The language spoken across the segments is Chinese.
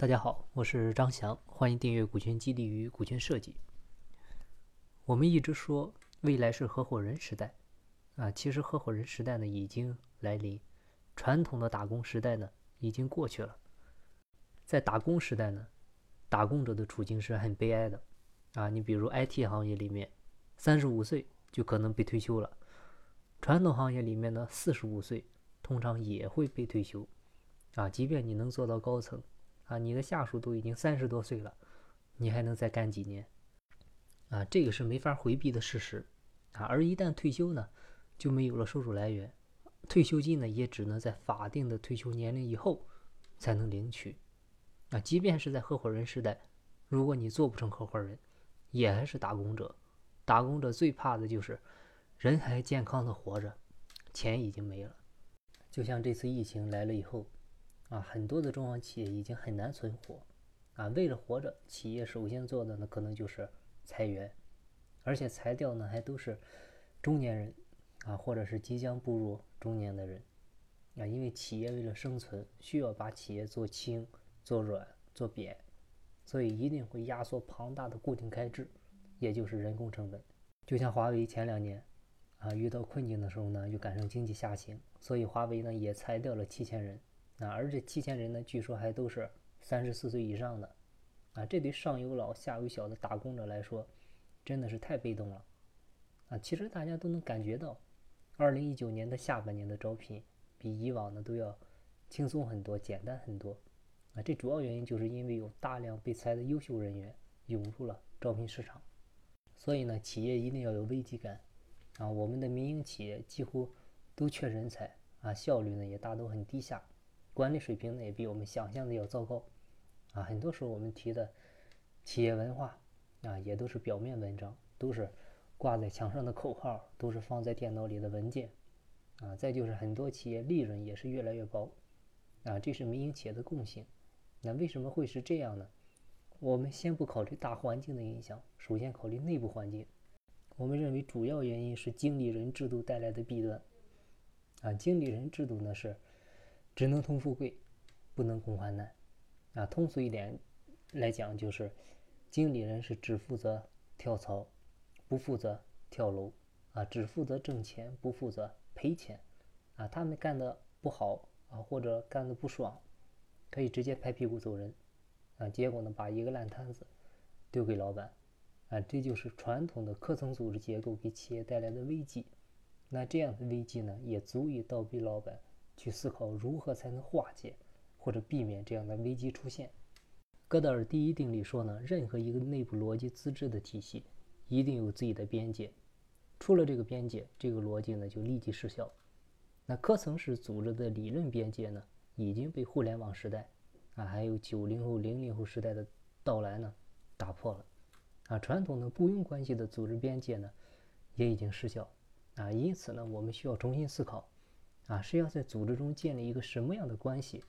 大家好，我是张翔，欢迎订阅《股权激励与股权设计》。我们一直说未来是合伙人时代，啊，其实合伙人时代呢已经来临，传统的打工时代呢已经过去了。在打工时代呢，打工者的处境是很悲哀的，啊，你比如 IT 行业里面，三十五岁就可能被退休了；传统行业里面呢，四十五岁通常也会被退休，啊，即便你能做到高层。啊，你的下属都已经三十多岁了，你还能再干几年？啊，这个是没法回避的事实。啊，而一旦退休呢，就没有了收入来源，退休金呢也只能在法定的退休年龄以后才能领取。啊，即便是在合伙人时代，如果你做不成合伙人，也还是打工者。打工者最怕的就是人还健康的活着，钱已经没了。就像这次疫情来了以后。啊，很多的中小企业已经很难存活，啊，为了活着，企业首先做的呢，可能就是裁员，而且裁掉呢还都是中年人，啊，或者是即将步入中年的人，啊，因为企业为了生存，需要把企业做轻、做软、做扁，所以一定会压缩庞大的固定开支，也就是人工成本。就像华为前两年，啊，遇到困境的时候呢，又赶上经济下行，所以华为呢也裁掉了七千人。啊，而这七千人呢，据说还都是三十四岁以上的，啊，这对上有老下有小的打工者来说，真的是太被动了，啊，其实大家都能感觉到，二零一九年的下半年的招聘比以往呢都要轻松很多、简单很多，啊，这主要原因就是因为有大量被裁的优秀人员涌入了招聘市场，所以呢，企业一定要有危机感，啊，我们的民营企业几乎都缺人才，啊，效率呢也大都很低下。管理水平呢也比我们想象的要糟糕，啊，很多时候我们提的企业文化啊，也都是表面文章，都是挂在墙上的口号，都是放在电脑里的文件，啊，再就是很多企业利润也是越来越薄，啊，这是民营企业的共性。那为什么会是这样呢？我们先不考虑大环境的影响，首先考虑内部环境。我们认为主要原因是经理人制度带来的弊端，啊，经理人制度呢是。只能同富贵，不能共患难，啊，通俗一点来讲就是，经理人是只负责跳槽，不负责跳楼，啊，只负责挣钱，不负责赔钱，啊，他们干的不好啊，或者干的不爽，可以直接拍屁股走人，啊，结果呢，把一个烂摊子丢给老板，啊，这就是传统的科层组织结构给企业带来的危机，那这样的危机呢，也足以倒逼老板。去思考如何才能化解或者避免这样的危机出现。戈德尔第一定律说呢，任何一个内部逻辑自治的体系一定有自己的边界，出了这个边界，这个逻辑呢就立即失效。那科层式组织的理论边界呢已经被互联网时代啊，还有九零后、零零后时代的到来呢打破了。啊，传统的雇佣关系的组织边界呢也已经失效。啊，因此呢，我们需要重新思考。啊，是要在组织中建立一个什么样的关系，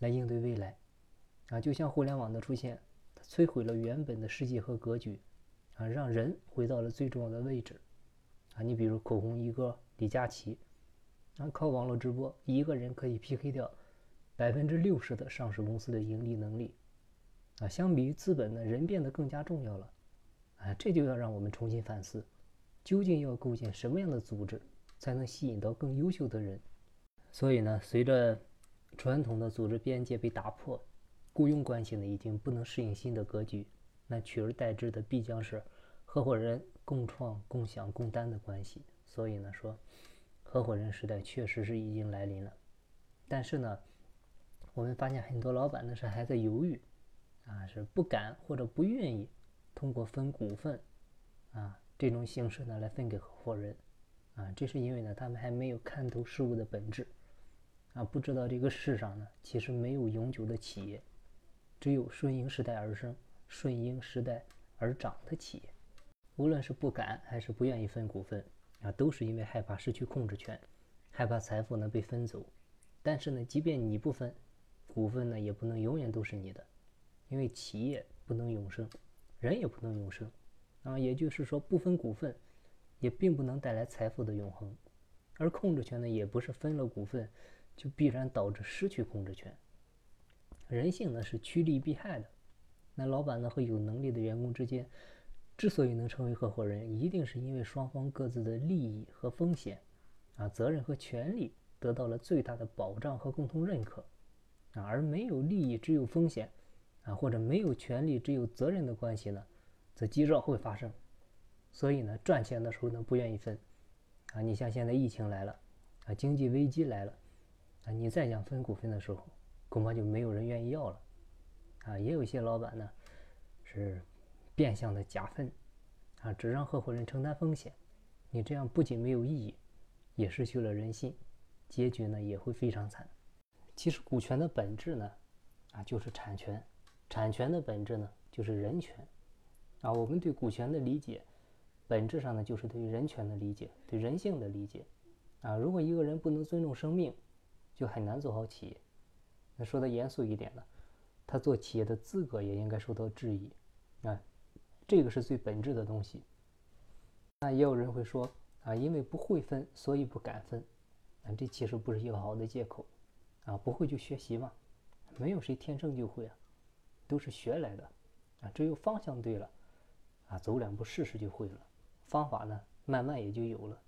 来应对未来？啊，就像互联网的出现，它摧毁了原本的世界和格局，啊，让人回到了最重要的位置。啊，你比如口红一哥李佳琦，啊，靠网络直播，一个人可以 PK 掉百分之六十的上市公司的盈利能力。啊，相比于资本呢，人变得更加重要了。啊，这就要让我们重新反思，究竟要构建什么样的组织，才能吸引到更优秀的人？所以呢，随着传统的组织边界被打破，雇佣关系呢已经不能适应新的格局，那取而代之的必将是合伙人共创、共享、共担的关系。所以呢，说合伙人时代确实是已经来临了。但是呢，我们发现很多老板呢是还在犹豫，啊，是不敢或者不愿意通过分股份啊这种形式呢来分给合伙人，啊，这是因为呢他们还没有看透事物的本质。啊，不知道这个世上呢，其实没有永久的企业，只有顺应时代而生、顺应时代而长的企业。无论是不敢还是不愿意分股份，啊，都是因为害怕失去控制权，害怕财富呢被分走。但是呢，即便你不分股份呢，也不能永远都是你的，因为企业不能永生，人也不能永生。啊，也就是说，不分股份，也并不能带来财富的永恒。而控制权呢，也不是分了股份。就必然导致失去控制权。人性呢是趋利避害的。那老板呢和有能力的员工之间，之所以能成为合伙人，一定是因为双方各自的利益和风险，啊，责任和权利得到了最大的保障和共同认可，啊，而没有利益只有风险，啊，或者没有权利只有责任的关系呢，则极少会发生。所以呢，赚钱的时候呢不愿意分，啊，你像现在疫情来了，啊，经济危机来了，啊，你再想分股份的时候，恐怕就没有人愿意要了。啊，也有一些老板呢，是变相的假分，啊，只让合伙人承担风险。你这样不仅没有意义，也失去了人心，结局呢也会非常惨。其实股权的本质呢，啊，就是产权；产权的本质呢，就是人权。啊，我们对股权的理解，本质上呢，就是对于人权的理解，对人性的理解。啊，如果一个人不能尊重生命，就很难做好企业。那说的严肃一点呢？他做企业的资格也应该受到质疑，啊，这个是最本质的东西。那也有人会说，啊，因为不会分，所以不敢分，啊，这其实不是一个好的借口，啊，不会就学习嘛，没有谁天生就会啊，都是学来的，啊，只有方向对了，啊，走两步试试就会了，方法呢，慢慢也就有了。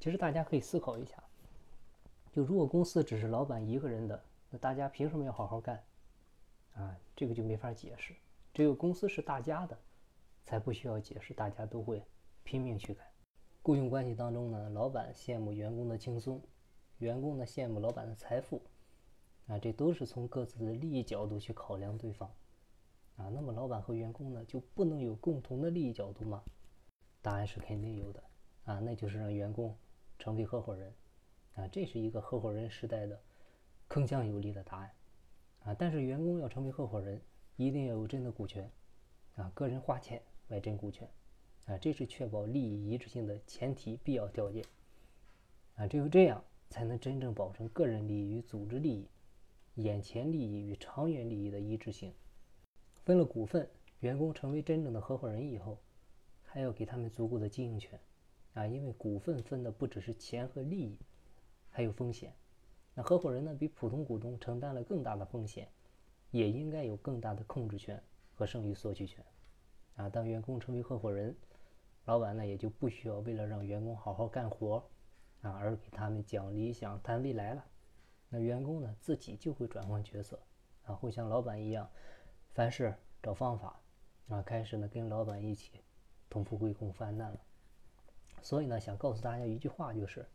其实大家可以思考一下，就如果公司只是老板一个人的，那大家凭什么要好好干？啊，这个就没法解释。只有公司是大家的，才不需要解释，大家都会拼命去干。雇佣关系当中呢，老板羡慕员工的轻松，员工呢羡慕老板的财富，啊，这都是从各自的利益角度去考量对方。啊，那么老板和员工呢就不能有共同的利益角度吗？答案是肯定有的。啊，那就是让员工成为合伙人。啊，这是一个合伙人时代的铿锵有力的答案。啊，但是员工要成为合伙人，一定要有真的股权，啊，个人花钱买真股权，啊，这是确保利益一致性的前提必要条件，啊，只有这样才能真正保证个人利益与组织利益、眼前利益与长远利益的一致性。分了股份，员工成为真正的合伙人以后，还要给他们足够的经营权，啊，因为股份分的不只是钱和利益，还有风险。那合伙人呢，比普通股东承担了更大的风险，也应该有更大的控制权和剩余索取权。啊，当员工成为合伙人，老板呢也就不需要为了让员工好好干活，啊，而给他们讲理想、谈未来了。那员工呢自己就会转换角色，啊，会像老板一样，凡事找方法，啊，开始呢跟老板一起同富贵共患难了。所以呢，想告诉大家一句话就是，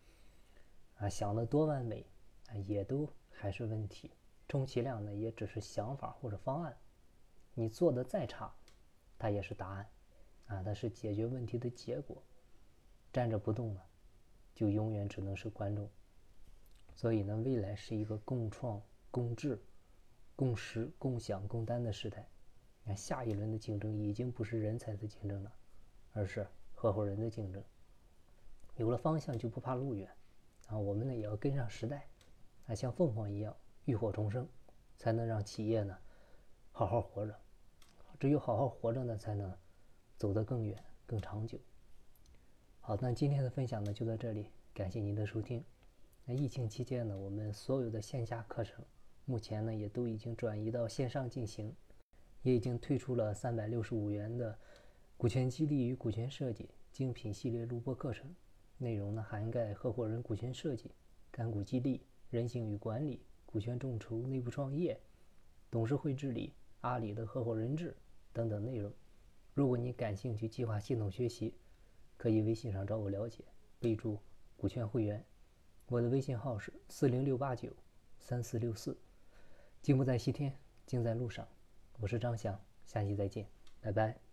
啊，想的多完美。啊，也都还是问题，充其量呢也只是想法或者方案，你做的再差，它也是答案，啊，它是解决问题的结果，站着不动了，就永远只能是观众。所以呢，未来是一个共创、共治、共识、共享、共担的时代。你看，下一轮的竞争已经不是人才的竞争了，而是合伙人的竞争。有了方向就不怕路远，啊，我们呢也要跟上时代。啊，像凤凰一样浴火重生，才能让企业呢好好活着。只有好好活着呢，才能走得更远、更长久。好，那今天的分享呢就到这里，感谢您的收听。那疫情期间呢，我们所有的线下课程目前呢也都已经转移到线上进行，也已经推出了三百六十五元的股权激励与股权设计精品系列录播课程，内容呢涵盖合伙人股权设计、干股激励。人性与管理、股权众筹、内部创业、董事会治理、阿里的合伙人制等等内容。如果你感兴趣计划系统学习，可以微信上找我了解，备注“股权会员”。我的微信号是四零六八九三四六四。金不在西天，静在路上。我是张翔，下期再见，拜拜。